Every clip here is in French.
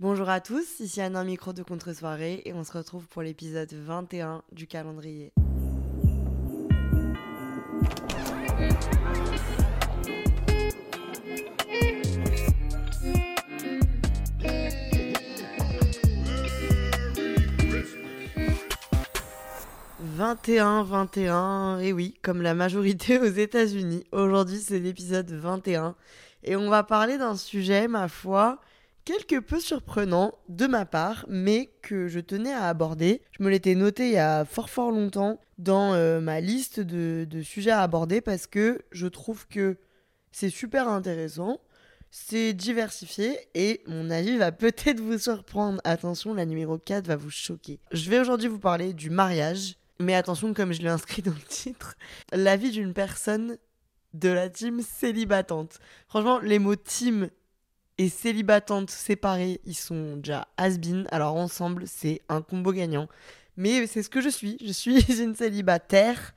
Bonjour à tous, ici Anna Micro de Contre-soirée et on se retrouve pour l'épisode 21 du calendrier. « 21, 21, et oui, comme la majorité aux États-Unis. Aujourd'hui, c'est l'épisode 21 et on va parler d'un sujet, ma foi, quelque peu surprenant de ma part, mais que je tenais à aborder. Je me l'étais noté il y a fort fort longtemps dans euh, ma liste de, de sujets à aborder parce que je trouve que c'est super intéressant, c'est diversifié et mon avis va peut-être vous surprendre. Attention, la numéro 4 va vous choquer. Je vais aujourd'hui vous parler du mariage, mais attention, comme je l'ai inscrit dans le titre, la vie d'une personne de la team célibatante. Franchement, les mots team et célibatante séparés, ils sont déjà has-been. Alors ensemble, c'est un combo gagnant. Mais c'est ce que je suis. Je suis une célibataire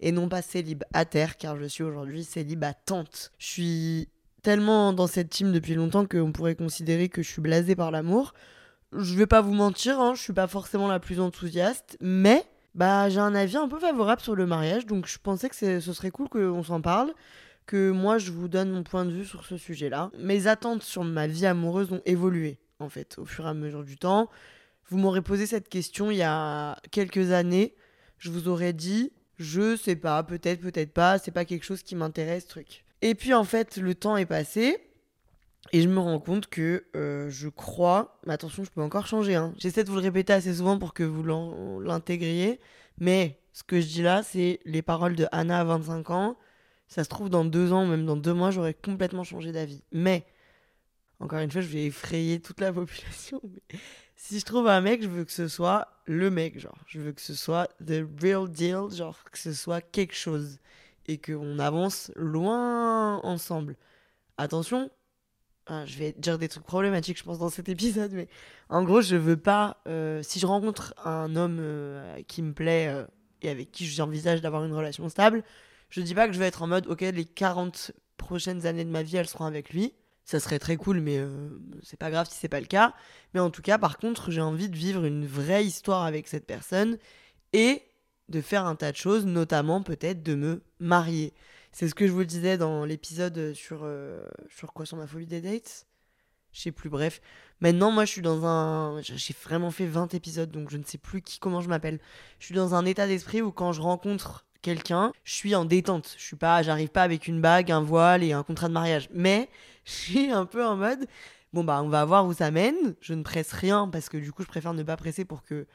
et non pas célibataire, car je suis aujourd'hui célibatante. Je suis tellement dans cette team depuis longtemps qu'on pourrait considérer que je suis blasée par l'amour. Je vais pas vous mentir, hein, je suis pas forcément la plus enthousiaste, mais bah j'ai un avis un peu favorable sur le mariage, donc je pensais que ce serait cool qu'on s'en parle, que moi je vous donne mon point de vue sur ce sujet-là. Mes attentes sur ma vie amoureuse ont évolué en fait au fur et à mesure du temps. Vous m'aurez posé cette question il y a quelques années, je vous aurais dit je sais pas, peut-être, peut-être pas, c'est pas quelque chose qui m'intéresse, truc. Et puis en fait, le temps est passé et je me rends compte que euh, je crois, mais attention, je peux encore changer, hein. j'essaie de vous le répéter assez souvent pour que vous l'intégriez, mais ce que je dis là, c'est les paroles de Anna à 25 ans. Ça se trouve, dans deux ans, même dans deux mois, j'aurais complètement changé d'avis. Mais, encore une fois, je vais effrayer toute la population. si je trouve un mec, je veux que ce soit le mec, genre. Je veux que ce soit the real deal, genre que ce soit quelque chose. Et qu'on avance loin ensemble. Attention, ah, je vais dire des trucs problématiques, je pense, dans cet épisode, mais en gros, je veux pas. euh, si je rencontre un homme euh, qui me plaît euh, et avec qui j'envisage d'avoir une relation stable, je dis pas que je vais être en mode, ok, les 40 prochaines années de ma vie, elles seront avec lui. Ça serait très cool, mais euh, c'est pas grave si c'est pas le cas. Mais en tout cas, par contre, j'ai envie de vivre une vraie histoire avec cette personne et de faire un tas de choses, notamment peut-être de me marier. C'est ce que je vous disais dans l'épisode sur, euh, sur quoi Sur ma phobie des dates Je sais plus, bref. Maintenant, moi, je suis dans un. J'ai vraiment fait 20 épisodes, donc je ne sais plus qui, comment je m'appelle. Je suis dans un état d'esprit où quand je rencontre quelqu'un, je suis en détente. Je suis pas, j'arrive pas avec une bague, un voile et un contrat de mariage. Mais je suis un peu en mode. Bon, bah, on va voir où ça mène. Je ne presse rien parce que du coup, je préfère ne pas presser pour que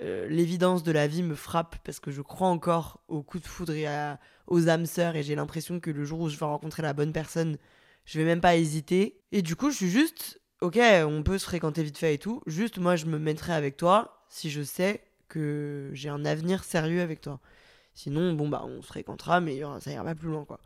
euh, l'évidence de la vie me frappe parce que je crois encore au coup de foudre et à- aux âmes sœurs et j'ai l'impression que le jour où je vais rencontrer la bonne personne, je vais même pas hésiter. Et du coup, je suis juste, ok, on peut se fréquenter vite fait et tout. Juste, moi, je me mettrai avec toi si je sais que j'ai un avenir sérieux avec toi. Sinon, bon, bah, on se fréquentera, mais aura- ça ira pas plus loin, quoi.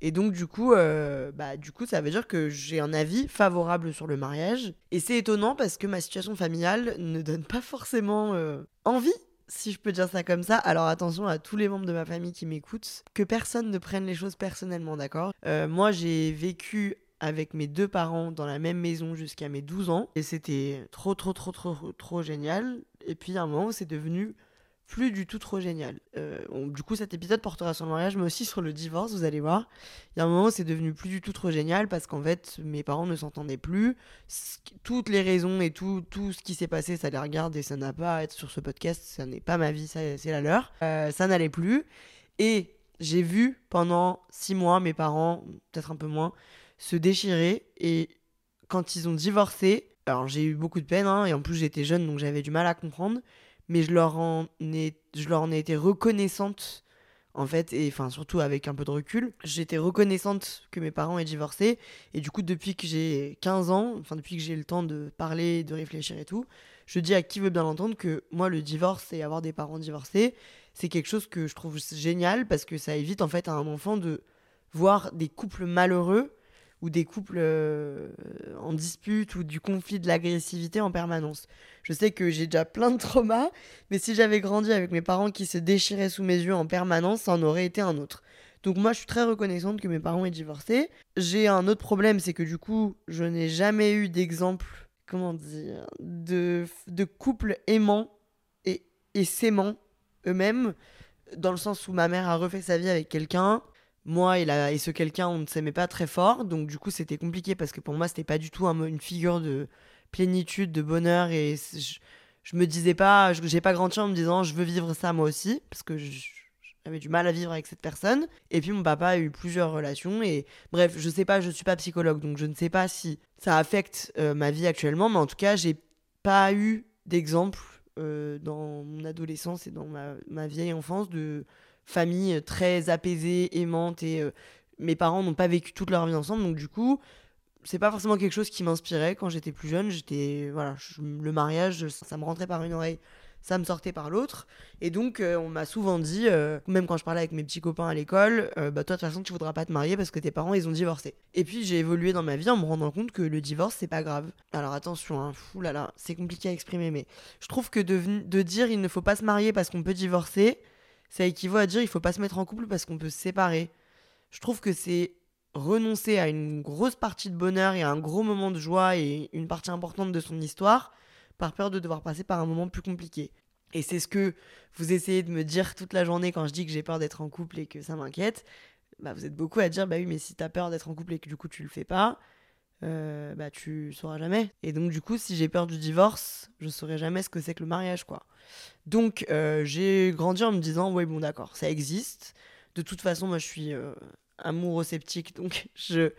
Et donc, du coup, euh, bah, du coup, ça veut dire que j'ai un avis favorable sur le mariage. Et c'est étonnant parce que ma situation familiale ne donne pas forcément euh, envie, si je peux dire ça comme ça. Alors, attention à tous les membres de ma famille qui m'écoutent, que personne ne prenne les choses personnellement, d'accord? Euh, Moi, j'ai vécu avec mes deux parents dans la même maison jusqu'à mes 12 ans. Et c'était trop, trop, trop, trop, trop génial. Et puis, à un moment c'est devenu plus du tout trop génial. Euh, du coup, cet épisode portera sur le mariage, mais aussi sur le divorce, vous allez voir. Il y a un moment c'est devenu plus du tout trop génial parce qu'en fait, mes parents ne s'entendaient plus. Toutes les raisons et tout, tout ce qui s'est passé, ça les regarde et ça n'a pas à être sur ce podcast. Ça n'est pas ma vie, c'est la leur. Euh, ça n'allait plus. Et j'ai vu pendant six mois mes parents, peut-être un peu moins, se déchirer. Et quand ils ont divorcé, alors j'ai eu beaucoup de peine, hein, et en plus j'étais jeune donc j'avais du mal à comprendre, mais je leur en ai, je leur en ai été reconnaissante en fait, et enfin surtout avec un peu de recul, j'étais reconnaissante que mes parents aient divorcé, et du coup depuis que j'ai 15 ans, enfin depuis que j'ai le temps de parler, de réfléchir et tout, je dis à qui veut bien l'entendre que moi le divorce et avoir des parents divorcés, c'est quelque chose que je trouve génial parce que ça évite en fait à un enfant de voir des couples malheureux ou des couples euh, en dispute ou du conflit, de l'agressivité en permanence. Je sais que j'ai déjà plein de traumas, mais si j'avais grandi avec mes parents qui se déchiraient sous mes yeux en permanence, ça en aurait été un autre. Donc moi, je suis très reconnaissante que mes parents aient divorcé. J'ai un autre problème, c'est que du coup, je n'ai jamais eu d'exemple, comment dire, de, de couple aimant et, et s'aimant eux-mêmes, dans le sens où ma mère a refait sa vie avec quelqu'un, moi et, et ce quelqu'un, on ne s'aimait pas très fort, donc du coup c'était compliqué parce que pour moi c'était pas du tout une figure de plénitude, de bonheur. Et je, me disais pas, j'ai pas grandi en me disant je veux vivre ça moi aussi parce que j'avais du mal à vivre avec cette personne. Et puis mon papa a eu plusieurs relations. Et bref, je sais pas, je suis pas psychologue. Donc je ne sais pas si ça affecte euh, ma vie actuellement, mais en tout cas j'ai pas eu d'exemple euh, dans mon adolescence et dans ma vieille enfance de famille très apaisée, aimante et euh, mes parents n'ont pas vécu toute leur vie ensemble. Donc du coup c'est pas forcément quelque chose qui m'inspirait. Quand j'étais plus jeune j'étais voilà le mariage ça me rentrait par une oreille ça me sortait par l'autre. Et donc euh, on m'a souvent dit euh, même quand je parlais avec mes petits copains à l'école bah toi de toute façon tu voudras pas te marier parce que tes parents ils ont divorcé. Et puis j'ai évolué dans ma vie en me rendant compte que le divorce c'est pas grave. Alors attention hein, fou là c'est compliqué à exprimer mais je trouve que de, de dire il ne faut pas se marier parce qu'on peut divorcer ça équivaut à dire il faut pas se mettre en couple parce qu'on peut se séparer. Je trouve que c'est renoncer à une grosse partie de bonheur et à un gros moment de joie et une partie importante de son histoire par peur de devoir passer par un moment plus compliqué. Et c'est ce que vous essayez de me dire toute la journée quand je dis que j'ai peur d'être en couple et que ça m'inquiète. Bah, vous êtes beaucoup à dire bah oui mais si t'as peur d'être en couple et que du coup tu le fais pas, euh, bah tu sauras jamais. Et donc du coup si j'ai peur du divorce, je saurai jamais ce que c'est que le mariage quoi. Donc euh, j'ai grandi en me disant, ouais bon d'accord, ça existe. De toute façon, moi je suis euh, amouro-sceptique, donc je,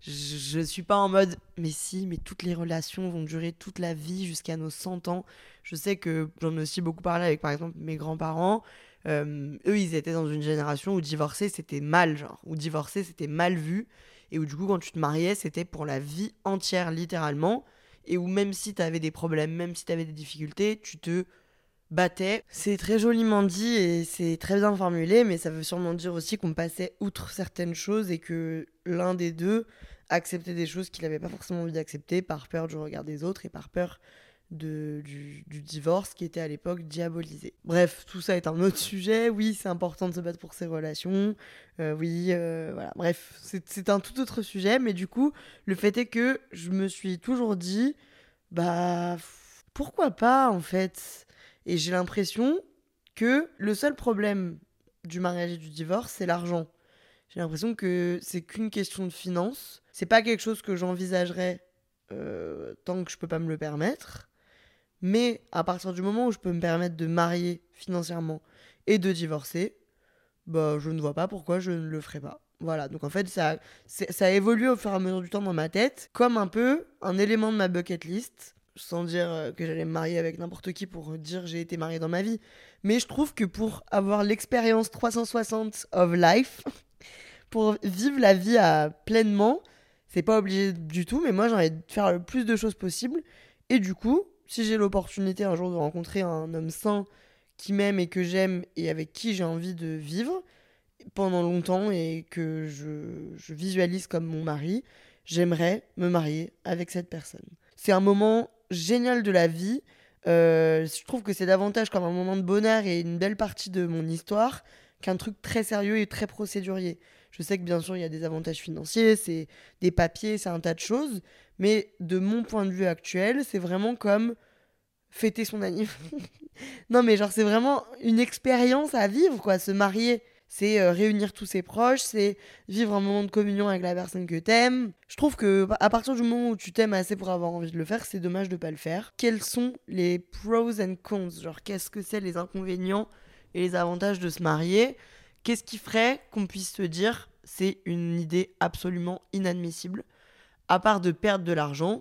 je, suis pas en mode, mais si, mais toutes les relations vont durer toute la vie jusqu'à nos 100 ans. Je sais que j'en ai aussi beaucoup parlé avec par exemple mes grands-parents. Euh, eux, ils étaient dans une génération où divorcer c'était mal, genre, où divorcer c'était mal vu, et où du coup, quand tu te mariais, c'était pour la vie entière, littéralement, et où même si tu avais des problèmes, même si tu avais des difficultés, tu te battait. C'est très joliment dit et c'est très bien formulé, mais ça veut sûrement dire aussi qu'on passait outre certaines choses et que l'un des deux acceptait des choses qu'il n'avait pas forcément envie d'accepter par peur du regard des autres et par peur de, du, divorce qui était à l'époque diabolisé. Bref, tout ça est un autre sujet. Oui, c'est important de se battre pour ses relations. Euh, oui, euh, voilà. Bref, c'est un tout autre sujet. Mais du coup, le fait est que je me suis toujours dit, bah, pourquoi pas en fait? Et j'ai l'impression que le seul problème du mariage et du divorce, c'est l'argent. J'ai l'impression que c'est qu'une question de finance. C'est pas quelque chose que j'envisagerais euh, tant que je peux pas me le permettre. Mais à partir du moment où je peux me permettre de marier financièrement et de divorcer, bah je ne vois pas pourquoi je ne le ferai pas. Voilà, donc en fait ça, ça a évolué au fur et à mesure du temps dans ma tête, comme un peu un élément de ma bucket list sans dire euh, que j'allais me marier avec n'importe qui pour dire j'ai été mariée dans ma vie. Mais je trouve que pour avoir l'expérience 360 of life, pour vivre la vie à pleinement, c'est pas obligé du tout, mais moi j'ai envie de faire le plus de choses possible. Et du coup, si j'ai l'opportunité un jour de rencontrer un homme sain qui m'aime et que j'aime et avec qui j'ai envie de vivre pendant longtemps et que je, visualise comme mon mari, j'aimerais me marier avec cette personne. C'est un moment génial de la vie. Euh, je trouve que c'est davantage comme un moment de bonheur et une belle partie de mon histoire qu'un truc très sérieux et très procédurier. Je sais que bien sûr il y a des avantages financiers, c'est des papiers, c'est un tas de choses, mais de mon point de vue actuel, c'est vraiment comme fêter son anniversaire. non mais genre c'est vraiment une expérience à vivre quoi, se marier c'est euh, réunir tous ses proches, c'est vivre un moment de communion avec la personne que t'aimes. Je trouve que à partir du moment où tu t'aimes assez pour avoir envie de le faire, c'est dommage de pas le faire. Quels sont les pros and cons? Genre qu'est-ce que c'est les inconvénients et les avantages de se marier? Qu'est-ce qui ferait qu'on puisse se dire c'est une idée absolument inadmissible? À part de perdre de l'argent,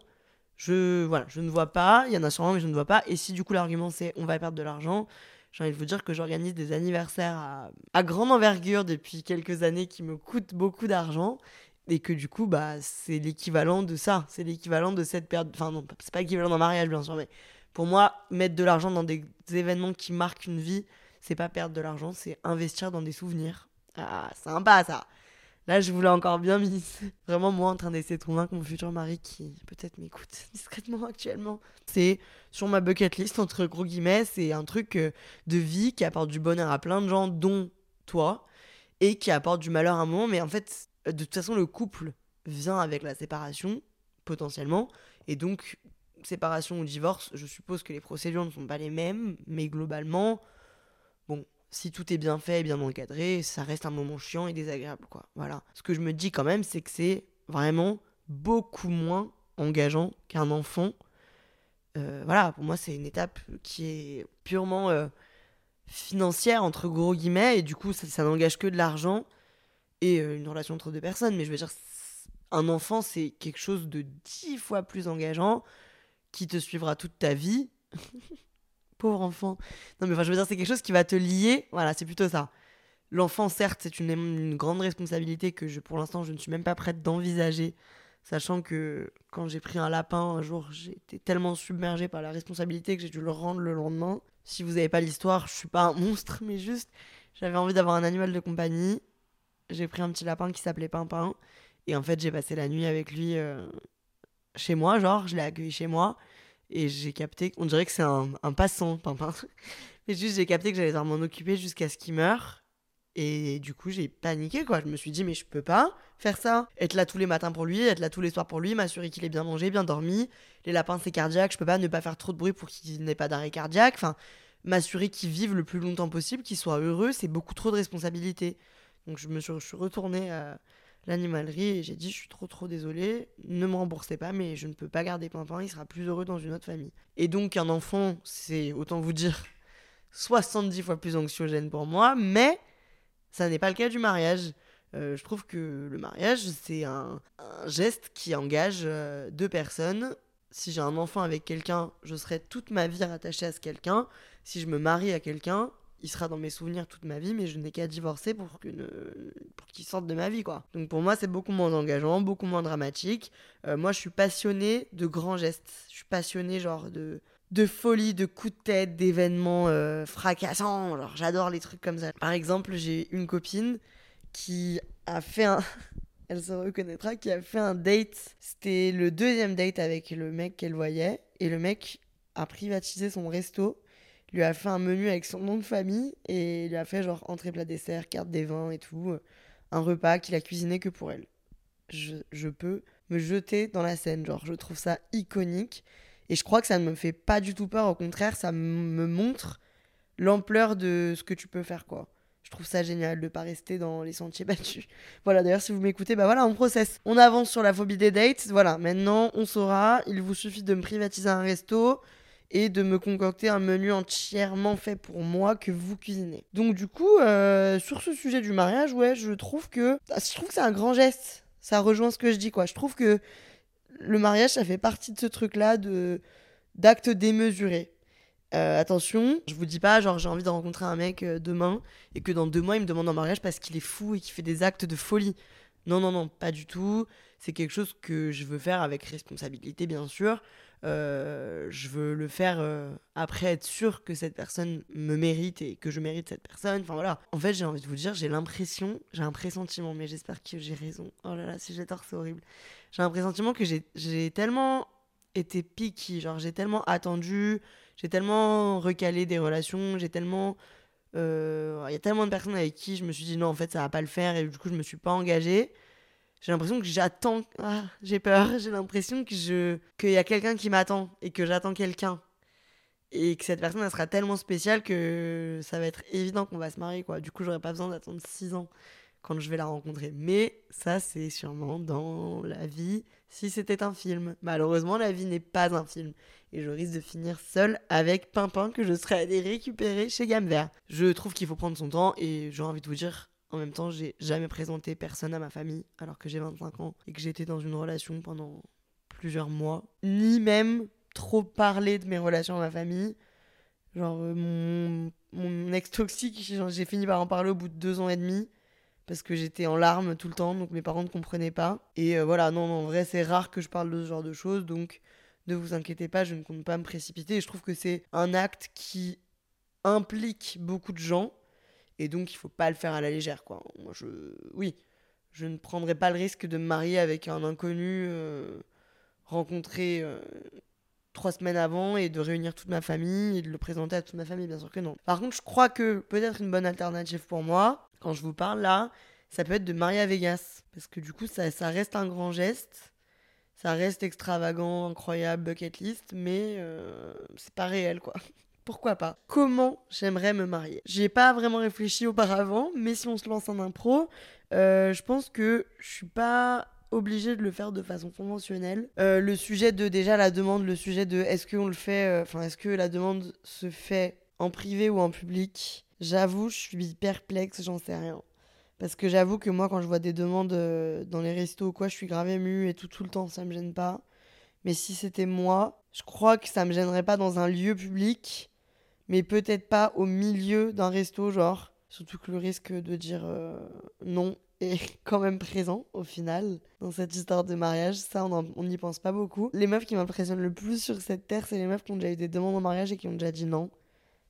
je voilà, je ne vois pas, il y en a sûrement mais je ne vois pas et si du coup l'argument c'est on va perdre de l'argent, j'ai envie de vous dire que j'organise des anniversaires à, grande envergure depuis quelques années qui me coûtent beaucoup d'argent et que du coup, bah, c'est l'équivalent de ça. C'est l'équivalent de cette période. Enfin, non, c'est pas l'équivalent d'un mariage, bien sûr, mais pour moi, mettre de l'argent dans des événements qui marquent une vie, c'est pas perdre de l'argent, c'est investir dans des souvenirs. Ah, sympa ça! Là, je voulais encore bien mis. Vraiment, moi, en train d'essayer de convaincre mon futur mari qui peut-être m'écoute discrètement actuellement. C'est sur ma bucket list, entre gros guillemets, c'est un truc euh, de vie qui apporte du bonheur à plein de gens, dont toi, et qui apporte du malheur à un moment. Mais en fait, de toute façon, le couple vient avec la séparation, potentiellement. Et donc, séparation ou divorce, je suppose que les procédures ne sont pas les mêmes, mais globalement, bon, si tout est bien fait et bien encadré, ça reste un moment chiant et désagréable, quoi. Voilà. Ce que je me dis quand même, c'est que c'est vraiment beaucoup moins engageant qu'un enfant. Euh, voilà, pour moi, c'est une étape qui est purement euh, financière, entre gros guillemets, et du coup, ça, n'engage que de l'argent et euh, une relation entre deux personnes. Mais je veux dire, un enfant, c'est quelque chose de dix fois plus engageant qui te suivra toute ta vie. Pauvre enfant. Non, mais enfin, je veux dire, c'est quelque chose qui va te lier. Voilà, c'est plutôt ça. L'enfant, certes, c'est une, grande responsabilité que pour l'instant, je ne suis même pas prête d'envisager. Sachant que quand j'ai pris un lapin un jour, été tellement submergée par la responsabilité que j'ai dû le rendre le lendemain. Si vous n'avez pas l'histoire, je suis pas un monstre, mais juste, j'avais envie d'avoir un animal de compagnie. J'ai pris un petit lapin qui s'appelait Pimpin. Et en fait, j'ai passé la nuit avec lui euh, chez moi, genre, je l'ai accueilli chez moi. Et j'ai capté, on dirait que c'est un, un, passant, Pimpin. Mais juste, j'ai capté que j'allais devoir m'en occuper jusqu'à ce qu'il meure. Et du coup, j'ai paniqué, quoi. Je me suis dit, mais je peux pas faire ça. Être là tous les matins pour lui, être là tous les soirs pour lui, m'assurer qu'il ait bien mangé, bien dormi. Les lapins, c'est cardiaque. Je peux pas ne pas faire trop de bruit pour qu'il n'ait pas d'arrêt cardiaque. Enfin, m'assurer qu'il vive le plus longtemps possible, qu'il soit heureux, c'est beaucoup trop de responsabilités. Donc, je me suis, je retournée à l'animalerie et j'ai dit je suis trop trop désolée, ne me remboursez pas mais je ne peux pas garder Pimpin, il sera plus heureux dans une autre famille. Et donc un enfant, c'est autant vous dire 70 fois plus anxiogène pour moi, mais ça n'est pas le cas du mariage. Euh, je trouve que le mariage, c'est un, geste qui engage euh, deux personnes. Si j'ai un enfant avec quelqu'un, je serai toute ma vie rattachée à ce quelqu'un. Si je me marie à quelqu'un, il sera dans mes souvenirs toute ma vie, mais je n'ai qu'à divorcer pour qu'il sorte de ma vie, quoi. Donc pour moi, c'est beaucoup moins engageant, beaucoup moins dramatique. Euh, moi, je suis passionnée de grands gestes. Je suis passionnée, genre, de, de folie, de coups de tête, d'événements euh, fracassants. Genre, j'adore les trucs comme ça. Par exemple, j'ai une copine qui a fait un... Elle se reconnaîtra, qui a fait un date. C'était le deuxième date avec le mec qu'elle voyait. Et le mec a privatisé son resto lui a fait un menu avec son nom de famille et lui a fait genre entrée plat dessert, carte des vins et tout, euh, un repas qu'il a cuisiné que pour elle. Je, je, peux me jeter dans la scène, genre je trouve ça iconique et je crois que ça ne me fait pas du tout peur, au contraire ça me montre l'ampleur de ce que tu peux faire quoi. Je trouve ça génial de pas rester dans les sentiers battus. Voilà, d'ailleurs, si vous m'écoutez, bah voilà, on processe. On avance sur la phobie des dates. Voilà, maintenant, on saura. Il vous suffit de me privatiser un resto et de me concocter un menu entièrement fait pour moi que vous cuisinez. Donc du coup, euh, sur ce sujet du mariage, ouais, je trouve que bah, je trouve que c'est un grand geste. Ça rejoint ce que je dis quoi. Je trouve que le mariage, ça fait partie de ce truc-là de d'actes démesurés. Euh, attention, je vous dis pas genre j'ai envie de rencontrer un mec euh, demain et que dans deux mois il me demande un mariage parce qu'il est fou et qu'il fait des actes de folie. Non, non, non, pas du tout. C'est quelque chose que je veux faire avec responsabilité, bien sûr. Euh, je veux le faire euh, après être sûr que cette personne me mérite et que je mérite cette personne. Enfin voilà. En fait, j'ai envie de vous dire, j'ai l'impression, j'ai un pressentiment, mais j'espère que j'ai raison. Oh là là, si j'ai tort, c'est horrible. J'ai un pressentiment que j'ai tellement été picky, genre j'ai tellement attendu, j'ai tellement recalé des relations, j'ai tellement. Euh, il y a tellement de personnes avec qui je me suis dit non, en fait, ça va pas le faire et du coup, je me suis pas engagée j'ai l'impression que j'attends. Ah, j'ai peur. J'ai l'impression que je qu'il y a quelqu'un qui m'attend et que j'attends quelqu'un et que cette personne elle sera tellement spéciale que ça va être évident qu'on va se marier quoi. Du coup, j'aurais pas besoin d'attendre 6 ans quand je vais la rencontrer. Mais ça, c'est sûrement dans la vie si c'était un film. Malheureusement, la vie n'est pas un film. Et je risque de finir seule avec Pimpin que je serais allée récupérer chez Gamme Vert. Je trouve qu'il faut prendre son temps et j'ai envie de vous dire, en même temps, j'ai jamais présenté personne à ma famille alors que j'ai 25 ans et que j'étais dans une relation pendant plusieurs mois. Ni même trop parler de mes relations à ma famille. Genre, euh, mon mon ex toxique, j'ai fini par en parler au bout de deux ans et demi parce que j'étais en larmes tout le temps, donc mes parents ne comprenaient pas. Et euh, voilà, non, en vrai, c'est rare que je parle de ce genre de choses, donc ne vous inquiétez pas, je ne compte pas me précipiter. Je trouve que c'est un acte qui implique beaucoup de gens, et donc il faut pas le faire à la légère, quoi. Moi, je, oui, je ne prendrai pas le risque de me marier avec un inconnu euh, rencontré euh, trois semaines avant et de réunir toute ma famille et de le présenter à toute ma famille, bien sûr que non. Par contre, je crois que peut-être une bonne alternative pour moi, quand je vous parle là, ça peut être de marier à Vegas. Parce que du coup, ça, ça reste un grand geste. Ça reste extravagant, incroyable, bucket list, mais euh, c'est pas réel quoi. Pourquoi pas? Comment j'aimerais me marier? J'y ai pas vraiment réfléchi auparavant, mais si on se lance en impro, euh, je pense que je suis pas obligée de le faire de façon conventionnelle. Euh, le sujet de déjà la demande, le sujet de est-ce le fait, enfin est-ce que la demande se fait en privé ou en public? J'avoue, je suis perplexe, j'en sais rien. Parce que j'avoue que moi, quand je vois des demandes euh, dans les restos ou quoi, je suis grave émue et tout, tout le temps, ça me gêne pas. Mais si c'était moi, je crois que ça me gênerait pas dans un lieu public, mais peut-être pas au milieu d'un resto, genre. Surtout que le risque de dire euh, non est quand même présent au final dans cette histoire de mariage. Ça, on n'y pense pas beaucoup. Les meufs qui m'impressionnent le plus sur cette terre, c'est les meufs qui ont déjà eu des demandes en mariage et qui ont déjà dit non.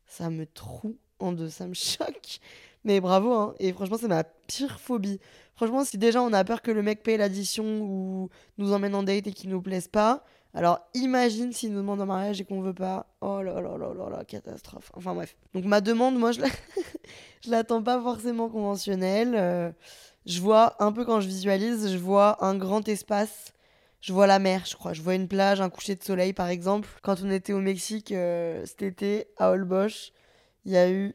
Ça me trouve en deux, ça me choque. Mais bravo, hein. Et franchement, c'est ma pire phobie. Franchement, si déjà on a peur que le mec paye l'addition ou nous emmène en date et qu'il nous plaise pas, alors imagine s'il nous demande un mariage et qu'on veut pas. Oh là là là là là, catastrophe. Enfin bref. Donc ma demande, moi, je, la... je l'attends pas forcément conventionnelle. Euh, je vois, un peu quand je visualise, je vois un grand espace. Je vois la mer, je crois. Je vois une plage, un coucher de soleil, par exemple. Quand on était au Mexique euh, cet été, à Holbox, il y a eu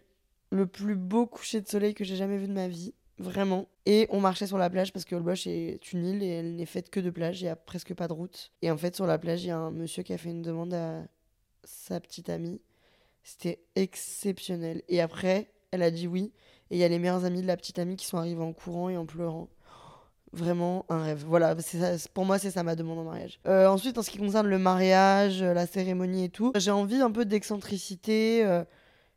le plus beau coucher de soleil que j'ai jamais vu de ma vie. Vraiment. Et on marchait sur la plage parce que Holbox est une île et elle n'est faite que de plage. Il n'y a presque pas de route. Et en fait, sur la plage, il y a un monsieur qui a fait une demande à sa petite amie. C'était exceptionnel. Et après, elle a dit oui. Et il y a les meilleurs amis de la petite amie qui sont arrivés en courant et en pleurant. Vraiment un rêve. Voilà, pour moi, c'est ça ma demande en mariage. Euh, ensuite, en ce qui concerne le mariage, la cérémonie et tout, j'ai envie un peu d'excentricité. Euh,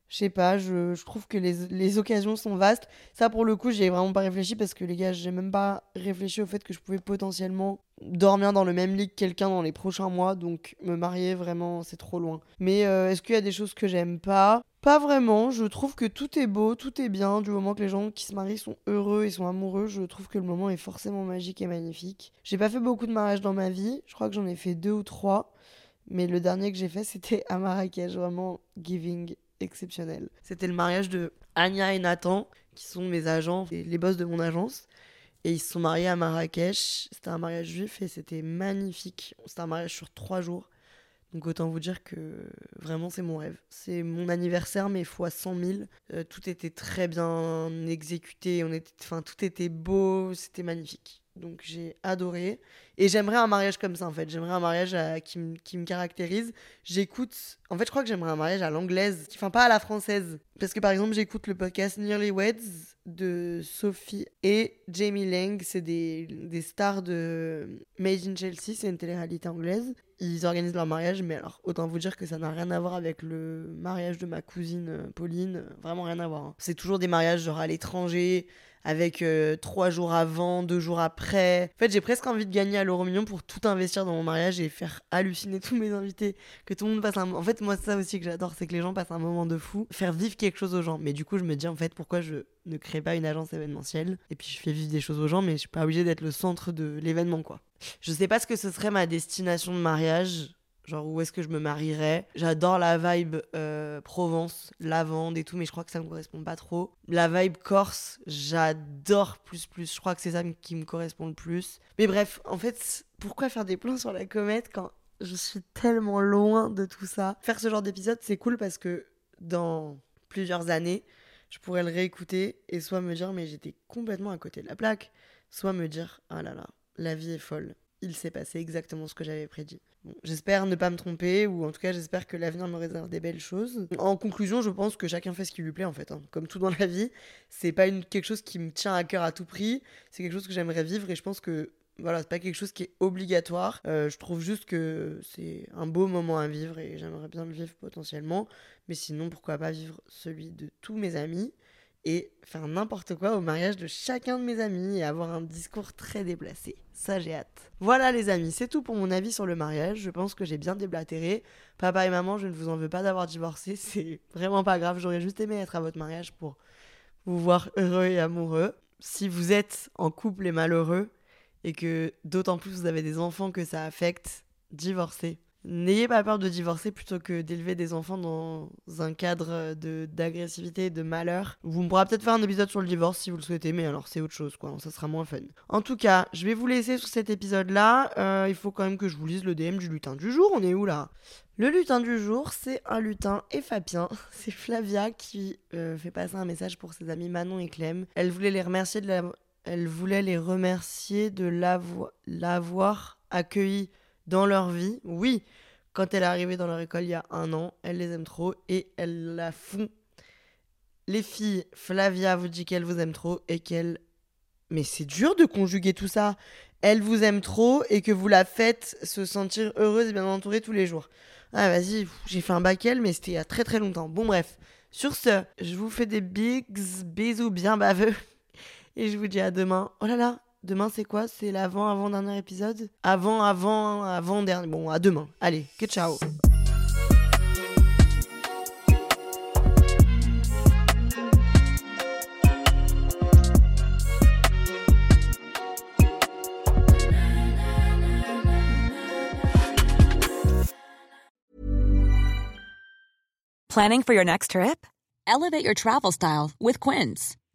je sais pas, je, trouve que les, les, occasions sont vastes. Ça, pour le coup, j'ai vraiment pas réfléchi parce que les gars, j'ai même pas réfléchi au fait que je pouvais potentiellement dormir dans le même lit que quelqu'un dans les prochains mois. Donc, me marier, vraiment, c'est trop loin. Mais euh, est-ce qu'il y a des choses que j'aime pas? Pas vraiment. Je trouve que tout est beau, tout est bien. Du moment que les gens qui se marient sont heureux et sont amoureux, je trouve que le moment est forcément magique et magnifique. J'ai pas fait beaucoup de mariages dans ma vie. Je crois que j'en ai fait deux ou trois. Mais le dernier que j'ai fait, c'était à Marrakech, vraiment giving exceptionnel. C'était le mariage de Anya et Nathan, qui sont mes agents les boss de mon agence. Et ils se sont mariés à Marrakech. C'était un mariage juif et c'était magnifique. C'était un mariage sur trois jours. Donc autant vous dire que vraiment c'est mon rêve. C'est mon anniversaire mais fois 100 000. Euh, tout était très bien exécuté. On était, enfin tout était beau. C'était magnifique. Donc j'ai adoré. Et j'aimerais un mariage comme ça en fait. J'aimerais un mariage qui, me caractérise. J'écoute. En fait, je crois que j'aimerais un mariage à l'anglaise. Enfin, pas à la française. Parce que par exemple, j'écoute le podcast Nearly Weds de Sophie et Jamie Lang. C'est des, des stars de Made in Chelsea. C'est une télé-réalité anglaise. Ils organisent leur mariage, mais alors autant vous dire que ça n'a rien à voir avec le mariage de ma cousine euh, Pauline. Vraiment rien à voir. Hein. C'est toujours des mariages genre à l'étranger avec euh, trois jours avant, deux jours après. En fait, j'ai presque envie de gagner à l'euro million pour tout investir dans mon mariage et faire halluciner tous mes invités. Que tout le monde passe un. En fait, moi, ça aussi que j'adore, c'est que les gens passent un moment de fou, faire vivre quelque chose aux gens. Mais du coup, je me dis en fait, pourquoi je ne crée pas une agence événementielle et puis je fais vivre des choses aux gens, mais je suis pas obligée d'être le centre de l'événement, quoi. Je sais pas ce que ce serait ma destination de mariage genre où est-ce que je me marierais? J'adore la vibe euh, Provence, lavande et tout, mais je crois que ça me correspond pas trop. La vibe Corse, j'adore plus plus. Je crois que c'est ça qui me correspond le plus. Mais bref, en fait, pourquoi faire des plans sur la comète quand je suis tellement loin de tout ça? Faire ce genre d'épisode, c'est cool parce que dans plusieurs années, je pourrais le réécouter et soit me dire mais j'étais complètement à côté de la plaque, soit me dire ah là là, la vie est folle il s'est passé exactement ce que j'avais prédit. J'espère ne pas me tromper, ou en tout cas j'espère que l'avenir me réserve des belles choses. En conclusion, je pense que chacun fait ce qui lui plaît en fait. Hein. Comme tout dans la vie, c'est pas une, quelque chose qui me tient à cœur à tout prix, c'est quelque chose que j'aimerais vivre et je pense que Voilà, c'est pas quelque chose qui est obligatoire. Euh, je trouve juste que c'est un beau moment à vivre et j'aimerais bien le vivre potentiellement. Mais sinon, pourquoi pas vivre celui de tous mes amis et faire n'importe quoi au mariage de chacun de mes amis et avoir un discours très déplacé. Ça, j'ai hâte. Voilà les amis, c'est tout pour mon avis sur le mariage. Je pense que j'ai bien déblatéré. Papa et maman, je ne vous en veux pas d'avoir divorcé. C'est vraiment pas grave. J'aurais juste aimé être à votre mariage pour vous voir heureux et amoureux. Si vous êtes en couple et malheureux et que d'autant plus vous avez des enfants que ça affecte, divorcez. N'ayez pas peur de divorcer plutôt que d'élever des enfants dans un cadre d'agressivité et de malheur. Vous pourrez peut-être faire un épisode sur le divorce si vous le souhaitez, mais alors c'est autre chose, quoi. Ça sera moins fun. En tout cas, je vais vous laisser sur cet épisode-là. Euh, il faut quand même que je vous lise le DM du lutin du jour. On est où là? Le lutin du jour, c'est un lutin effapien. C'est Flavia qui euh, fait passer un message pour ses amis Manon et Clem. Elle voulait les remercier de. Elle voulait les remercier de l'avoir accueilli dans leur vie. Oui, quand elle est arrivée dans leur école il y a un an, elle les aime trop et elle la font. Les filles, Flavia vous dit qu'elle vous aime trop et qu'elle... Mais c'est dur de conjuguer tout ça. Elle vous aime trop et que vous la faites se sentir heureuse et bien entourée tous les jours. Ah vas-y, j'ai fait un bac mais c'était il y a très très longtemps. Bon bref, sur ce, je vous fais des bigs bisous bien baveux et je vous dis à demain. Oh là là, Demain, c'est quoi? C'est l'avant-avant-dernier épisode? Avant, avant, avant-dernier. Bon, à demain. Allez, que ciao Planning for your next trip? Elevate your travel style with Quince.